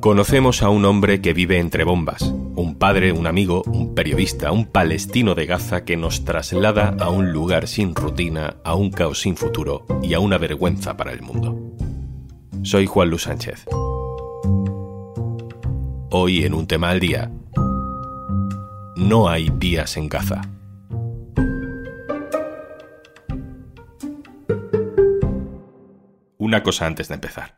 Conocemos a un hombre que vive entre bombas, un padre, un amigo, un periodista, un palestino de Gaza que nos traslada a un lugar sin rutina, a un caos sin futuro y a una vergüenza para el mundo. Soy Juan Luis Sánchez. Hoy en un tema al día, no hay días en Gaza. Una cosa antes de empezar.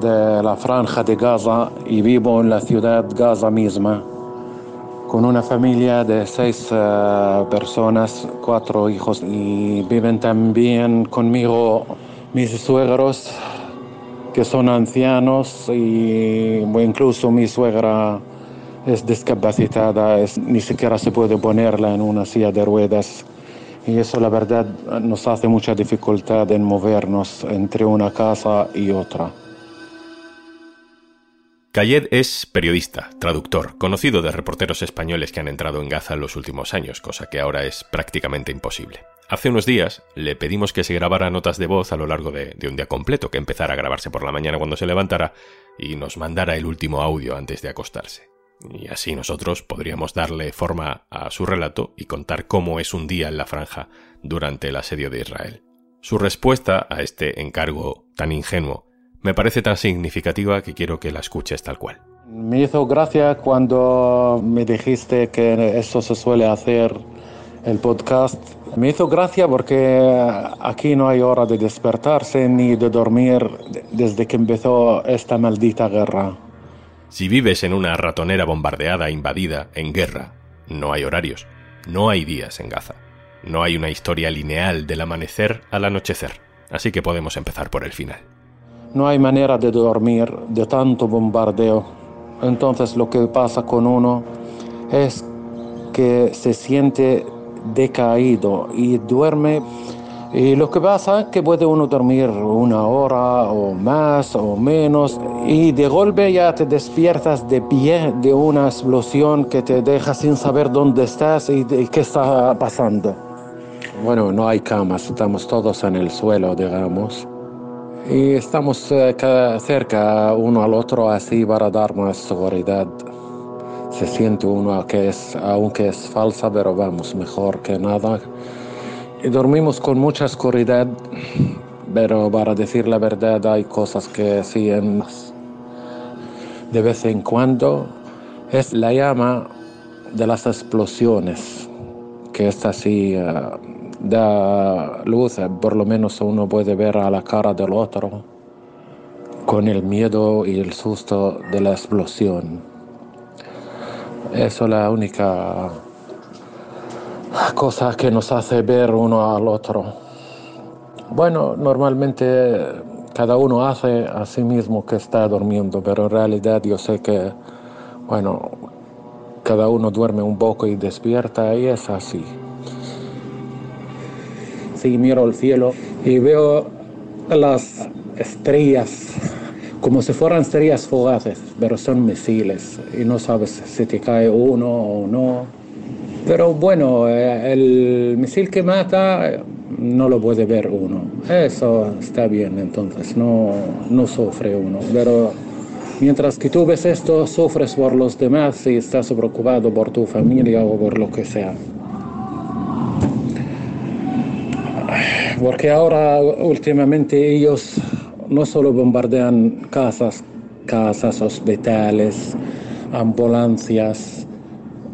de la franja de Gaza y vivo en la ciudad Gaza misma con una familia de seis eh, personas, cuatro hijos y viven también conmigo mis suegros que son ancianos y incluso mi suegra es discapacitada, es- ni siquiera se puede ponerla en una silla de ruedas. Y eso la verdad nos hace mucha dificultad en movernos entre una casa y otra. Kayed es periodista, traductor, conocido de reporteros españoles que han entrado en Gaza en los últimos años, cosa que ahora es prácticamente imposible. Hace unos días le pedimos que se grabara notas de voz a lo largo de, de un día completo, que empezara a grabarse por la mañana cuando se levantara y nos mandara el último audio antes de acostarse. Y así nosotros podríamos darle forma a su relato y contar cómo es un día en la franja durante el asedio de Israel. Su respuesta a este encargo tan ingenuo me parece tan significativa que quiero que la escuches tal cual. Me hizo gracia cuando me dijiste que eso se suele hacer el podcast. Me hizo gracia porque aquí no hay hora de despertarse ni de dormir desde que empezó esta maldita guerra. Si vives en una ratonera bombardeada, invadida, en guerra, no hay horarios, no hay días en Gaza, no hay una historia lineal del amanecer al anochecer, así que podemos empezar por el final. No hay manera de dormir de tanto bombardeo. Entonces lo que pasa con uno es que se siente decaído y duerme. Y lo que pasa es que puede uno dormir una hora o más o menos y de golpe ya te despiertas de pie de una explosión que te deja sin saber dónde estás y, de- qué está pasando. Bueno, no hay camas, estamos todos en el suelo, digamos. Y estamos eh, ca- cerca uno al otro así para dar más seguridad. Se siente uno que es, aunque es falsa, pero vamos, mejor que nada. Y dormimos con mucha oscuridad, pero para decir la verdad hay cosas que sí de vez en cuando es la llama de las explosiones, que es así, eh, da luz, eh, por lo menos uno puede ver a la cara del otro con el miedo y el susto de la explosión. Eso es la única cosa que nos hace ver uno al otro. Bueno, normalmente cada uno hace a sí mismo que está durmiendo, pero en realidad yo sé que, bueno, cada uno duerme un poco y despierta y es así. Sí, miro al cielo y veo las estrellas como si fueran estrellas fugaces, pero son misiles y no sabes si te cae uno o no. Pero bueno, eh, el misil que mata no lo puede ver uno. Eso está bien, entonces no, no sufre uno. Pero mientras que tú ves esto, sufres por los demás y estás preocupado por tu familia o por lo que sea. Porque ahora últimamente ellos no solo bombardean casas, casas, hospitales, ambulancias,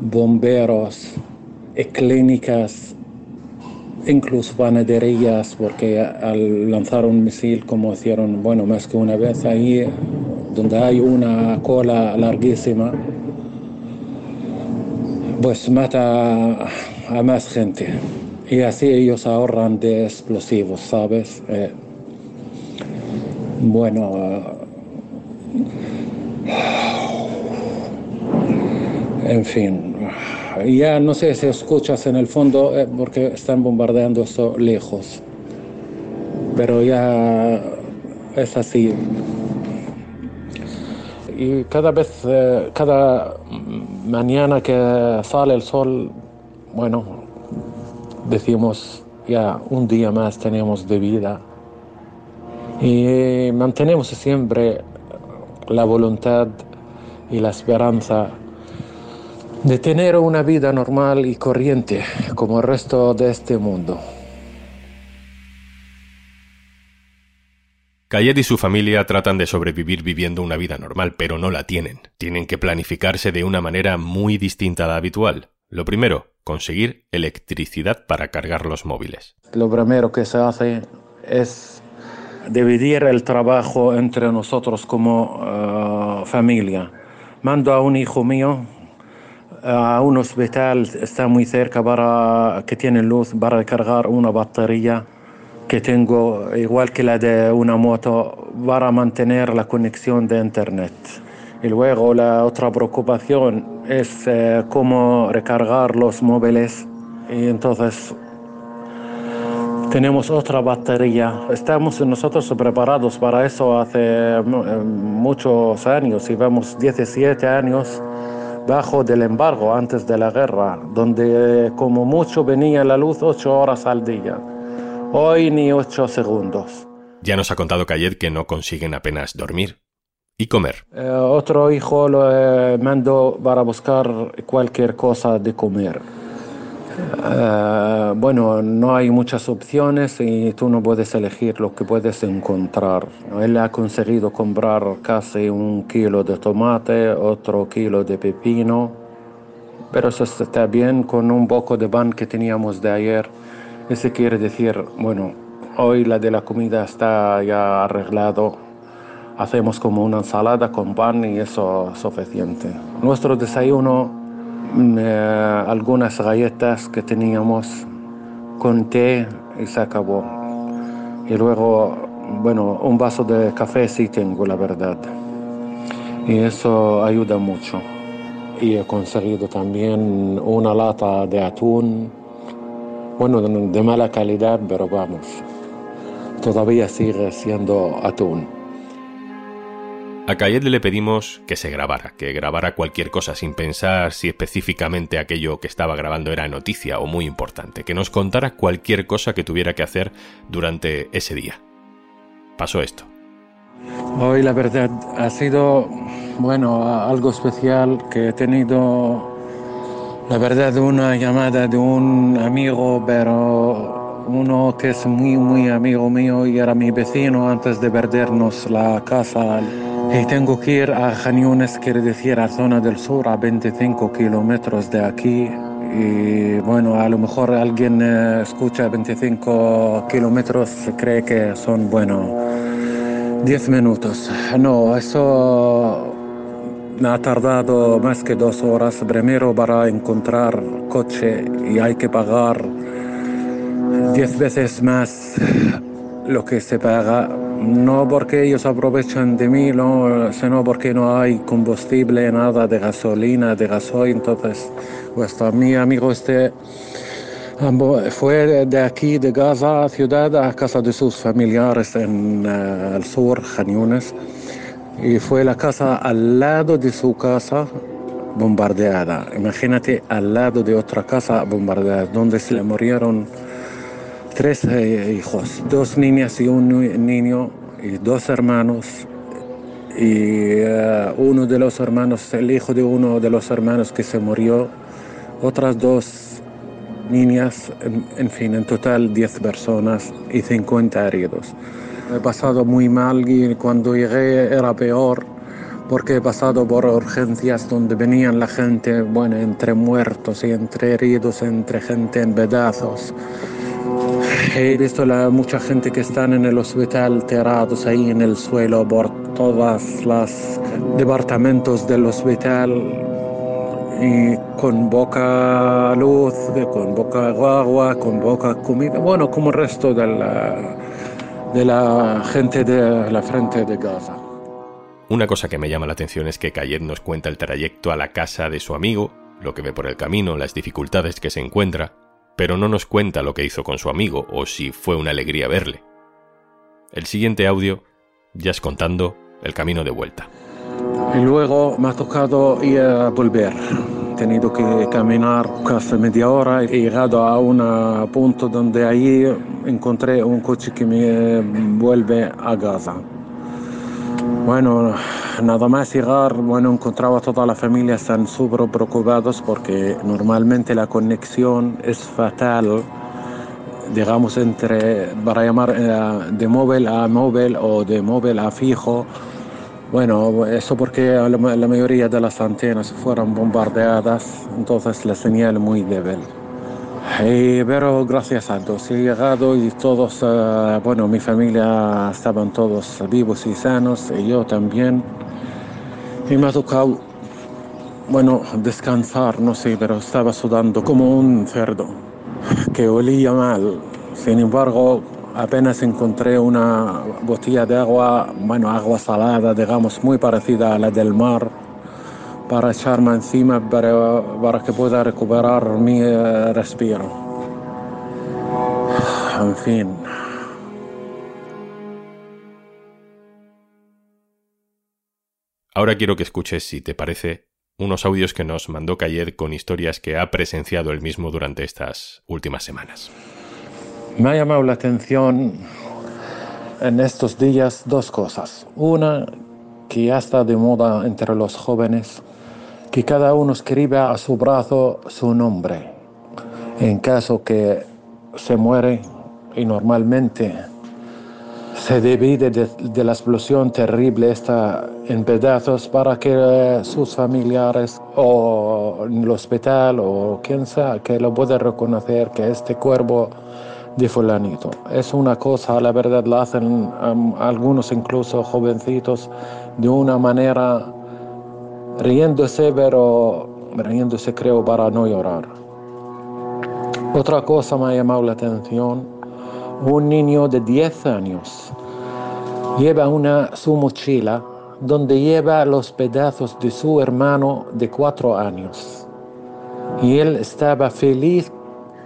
bomberos, y clínicas, incluso panaderías, porque al lanzar un misil, como hicieron, bueno, más que una vez ahí, donde hay una cola larguísima, pues mata a más gente. Y así ellos ahorran de explosivos, ¿sabes? Eh, bueno, En fin, ya no sé si escuchas en el fondo eh, porque están bombardeando eso lejos, pero ya es así. Y cada vez, eh, cada mañana que sale el sol, bueno, decimos ya un día más tenemos de vida y mantenemos siempre la voluntad y la esperanza de tener una vida normal y corriente como el resto de este mundo. Cayet y su familia tratan de sobrevivir viviendo una vida normal, pero no la tienen. Tienen que planificarse de una manera muy distinta a la habitual. Lo primero, conseguir electricidad para cargar los móviles. Lo primero que se hace es dividir el trabajo entre nosotros como eh, familia. Mando a un hijo mío a un hospital, está muy cerca para que tiene luz para recargar una batería que tengo, igual que la de una moto, para mantener la conexión de internet. Y luego la otra preocupación es eh, cómo recargar los móviles. Y entonces tenemos otra batería. Estamos nosotros preparados para eso hace eh, muchos años, vamos 17 años bajo del embargo antes de la guerra, donde eh, como mucho venía la luz 8 horas al día. Hoy ni 8 segundos. Ya nos ha contado Cayet que no consiguen apenas dormir y comer. Eh, otro hijo lo eh, mando para buscar cualquier cosa de comer. Eh, bueno, no hay muchas opciones y tú no puedes elegir lo que puedes encontrar. Él ha conseguido comprar casi un kilo de tomate, otro kilo de pepino, pero eso está bien con un poco de pan que teníamos de ayer. Eso quiere decir, bueno, hoy la de la comida está ya arreglado hacemos como una ensalada con pan y eso es suficiente. Nuestro desayuno, mm, eh, algunas galletas que teníamos con té y se acabó. Y luego, bueno, un vaso de café sí tengo, la verdad. Y eso ayuda mucho. Y he conseguido también una lata de atún, bueno, de mala calidad, pero vamos, todavía sigue siendo atún. A Cayet le pedimos que se grabara, que grabara cualquier cosa sin pensar si específicamente aquello que estaba grabando era noticia o muy importante, que nos contara cualquier cosa que tuviera que hacer durante ese día. Pasó esto. Hoy la verdad ha sido, bueno, algo especial que he tenido, la verdad, una llamada de un amigo, pero uno que es muy, muy amigo mío y era mi vecino antes de perdernos la casa y tengo que ir a Janiunes, quiere decir a zona del sur, a 25 kilómetros de aquí. Y bueno, a lo mejor alguien eh, escucha 25 kilómetros, cree que son, bueno, 10 minutos. No, eso me ha tardado más que dos horas. Primero para encontrar coche y hay que pagar 10 veces más lo que se paga no porque ellos aprovechan de mí, no, sino porque no hay combustible, nada de gasolina, de gasoil. Entonces, pues mi amigo este fue de aquí, de Gaza, ciudad, a casa de sus familiares en eh, el sur, Janiones, y fue la casa al lado de su casa bombardeada. Imagínate al lado de otra casa bombardeada, donde se le murieron tres eh, hijos, dos niñas y un niño y dos hermanos. Y eh, uno de los hermanos, el hijo de uno de los hermanos que se murió, otras dos niñas, en, fin, en total 10 personas y 50 heridos. He pasado muy mal y cuando llegué era peor porque he pasado por urgencias donde venían la gente, bueno, entre muertos y entre heridos, entre gente en pedazos. He visto la, mucha gente que están en el hospital tirados ahí en el suelo por todas las departamentos del hospital y con boca luz, con boca agua, con boca comida, bueno, como el resto de la, de la gente de la frente de Gaza. Una cosa que me llama la atención es que Cayet nos cuenta el trayecto a la casa de su amigo lo que ve por el camino, las dificultades que se encuentra, pero no nos cuenta lo que hizo con su amigo o si fue una alegría verle. El siguiente audio ya es contando el camino de vuelta. Y luego me ha tocado ir a volver. He tenido que caminar casi media hora. He llegado a un punto donde ahí encontré un coche que me vuelve a Gaza. Bueno, nada más llegar, bueno, encontraba a toda la familia, están súper preocupados porque normalmente la conexión es fatal, digamos, entre, para llamar eh, de móvil a móvil o de móvil a fijo. Bueno, eso porque la, la mayoría de las antenas fueron bombardeadas, entonces la señal muy débil. Y, pero gracias a Dios he llegado y todos, uh, bueno, mi familia estaban todos vivos y sanos, y yo también. Y me ha tocado, bueno, descansar, no sé, pero estaba sudando como un cerdo, que olía mal. Sin embargo, apenas encontré una botella de agua, bueno, agua salada, digamos, muy parecida a la del mar para echarme encima para, para que pueda recuperar mi eh, respiro. En fin. Ahora quiero que escuches, si te parece, unos audios que nos mandó Cayed con historias que ha presenciado él mismo durante estas últimas semanas. Me ha llamado la atención en estos días dos cosas. Una, que ya está de moda entre los jóvenes, que cada uno escriba a su brazo su nombre. En caso que se muere y normalmente se divide de, la explosión terrible esta en pedazos para que sus familiares o en el hospital o quien sea que lo pueda reconocer que este cuerpo de fulanito. Es una cosa, la verdad, la hacen algunos incluso jovencitos de una manera riéndose, pero riéndose creo para no llorar. Otra cosa me ha llamado la atención, un niño de 10 años lleva una, su mochila donde lleva los pedazos de su hermano de 4 años. Y él estaba feliz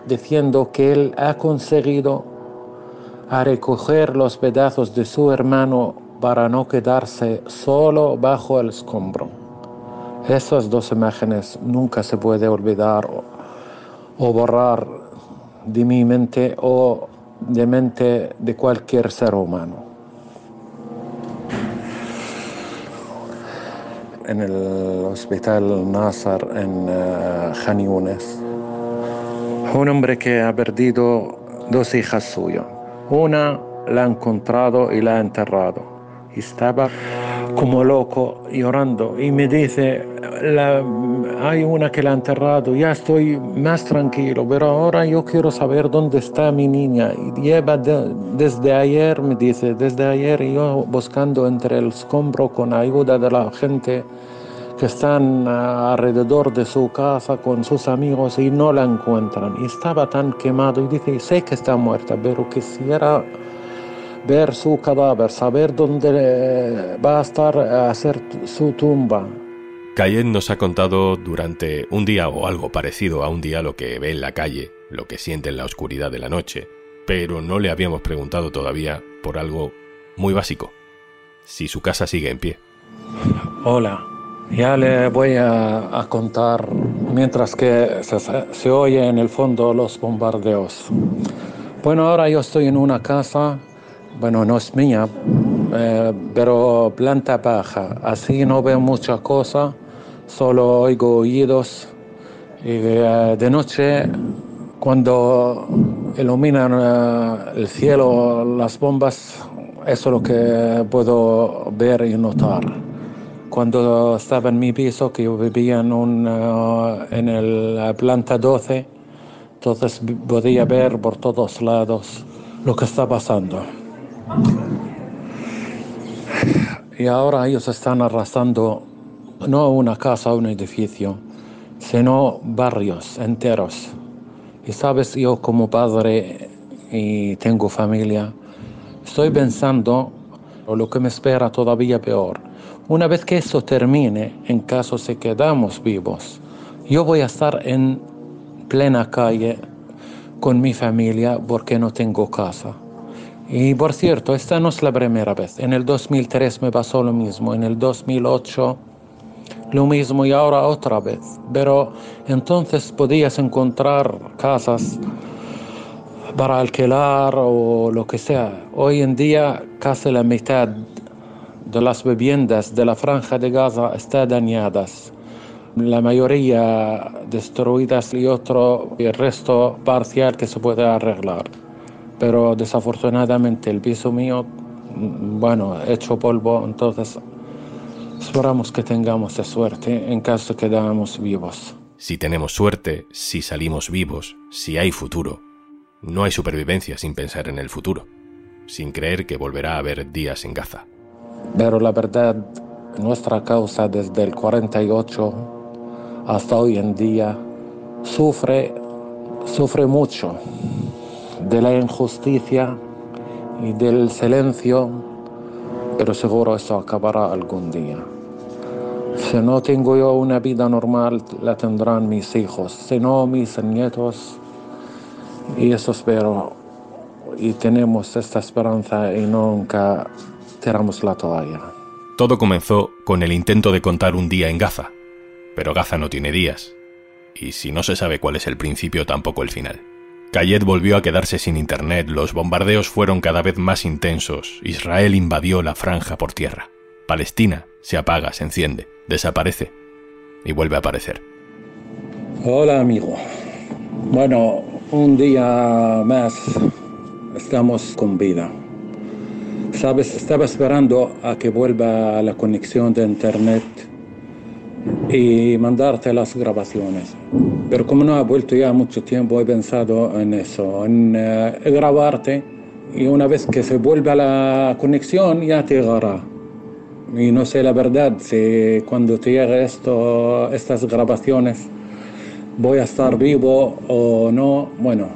diciendo que él ha conseguido recoger los pedazos de su hermano para no quedarse solo bajo el escombro. Esas dos imágenes nunca se puede olvidar o, borrar de mi mente o de mente de cualquier ser humano. En el hospital Nasser en uh, un hombre que ha perdido dos hijas suyas. Una la ha encontrado y la ha enterrado. Estaba como loco llorando y me dice, hay una que la ha enterrado, ya estoy más tranquilo, pero ahora yo quiero saber dónde está mi niña. Y lleva de, desde ayer, me dice, desde ayer yo buscando entre el escombro con ayuda de la gente que están alrededor de su casa con sus amigos y no la encuentran. Y estaba tan quemado y dice, sé que está muerta, pero quisiera ver su cadáver, saber dónde va a estar a hacer su tumba. Cayenne nos ha contado durante un día o algo parecido a un día lo que ve en la calle, lo que siente en la oscuridad de la noche, pero no le habíamos preguntado todavía por algo muy básico, si su casa sigue en pie. Hola, ya le voy a, a contar mientras que se, se oye en el fondo los bombardeos. Bueno, ahora yo estoy en una casa bueno, no es mía, eh, pero planta baja. Así no veo mucha cosa, solo oigo oídos. Y eh, de noche, cuando iluminan eh, el cielo las bombas, eso es lo que puedo ver y notar. Cuando estaba en mi piso, que yo vivía en, un, en la planta 12, entonces podía ver por todos lados lo que está pasando. Y ahora ellos están arrasando no una casa o un edificio, sino barrios enteros. Y sabes, yo como padre y tengo familia, estoy pensando lo que me espera todavía peor. Una vez que eso termine, en caso se quedamos vivos, Yo voy a estar en plena calle con mi familia porque no tengo casa. Y por cierto, esta no es la primera vez. En el 2003 me pasó lo mismo, en el 2008 lo mismo y ahora otra vez. Pero entonces podías encontrar casas para alquilar o lo que sea. Hoy en día casi la mitad de las viviendas de la franja de Gaza están dañadas. La mayoría destruidas y otro el resto parcial que se puede arreglar. Pero desafortunadamente el piso mío, bueno, hecho polvo, entonces esperamos que tengamos suerte en caso quedamos vivos. Si tenemos suerte, si salimos vivos, si hay futuro, no hay supervivencia sin pensar en el futuro, sin creer que volverá a haber días en Gaza. Pero la verdad, nuestra causa desde el 48 hasta hoy en día sufre, sufre mucho de la injusticia y del silencio, pero seguro eso acabará algún día. Si no tengo yo una vida normal, la tendrán mis hijos, si no mis nietos y eso espero. Y tenemos esta esperanza y nunca tiramos la toalla. Todo comenzó con el intento de contar un día en Gaza. Pero Gaza no tiene días. Y si no se sabe cuál es el principio, tampoco el final. Kayet volvió a quedarse sin internet, los bombardeos fueron cada vez más intensos, Israel invadió la franja por tierra. Palestina se apaga, se enciende, desaparece y vuelve a aparecer. Hola amigo. Bueno, un día más estamos con vida. Sabes, estaba esperando a que vuelva la conexión de internet y mandarte las grabaciones. Pero como no ha vuelto ya mucho tiempo, he pensado en eso, en eh, grabarte y una vez que se vuelva la conexión ya te llegará. Y no sé la verdad si cuando te llegue esto, estas grabaciones voy a estar vivo o no, bueno,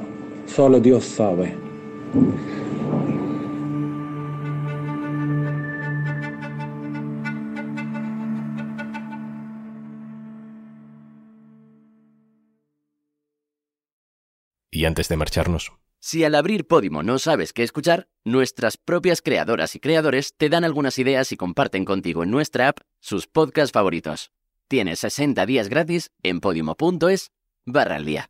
solo Dios sabe. Y antes de marcharnos. Si al abrir Podimo no sabes qué escuchar, nuestras propias creadoras y creadores te dan algunas ideas y comparten contigo en nuestra app sus podcasts favoritos. Tienes 60 días gratis en podimo.es barra al día.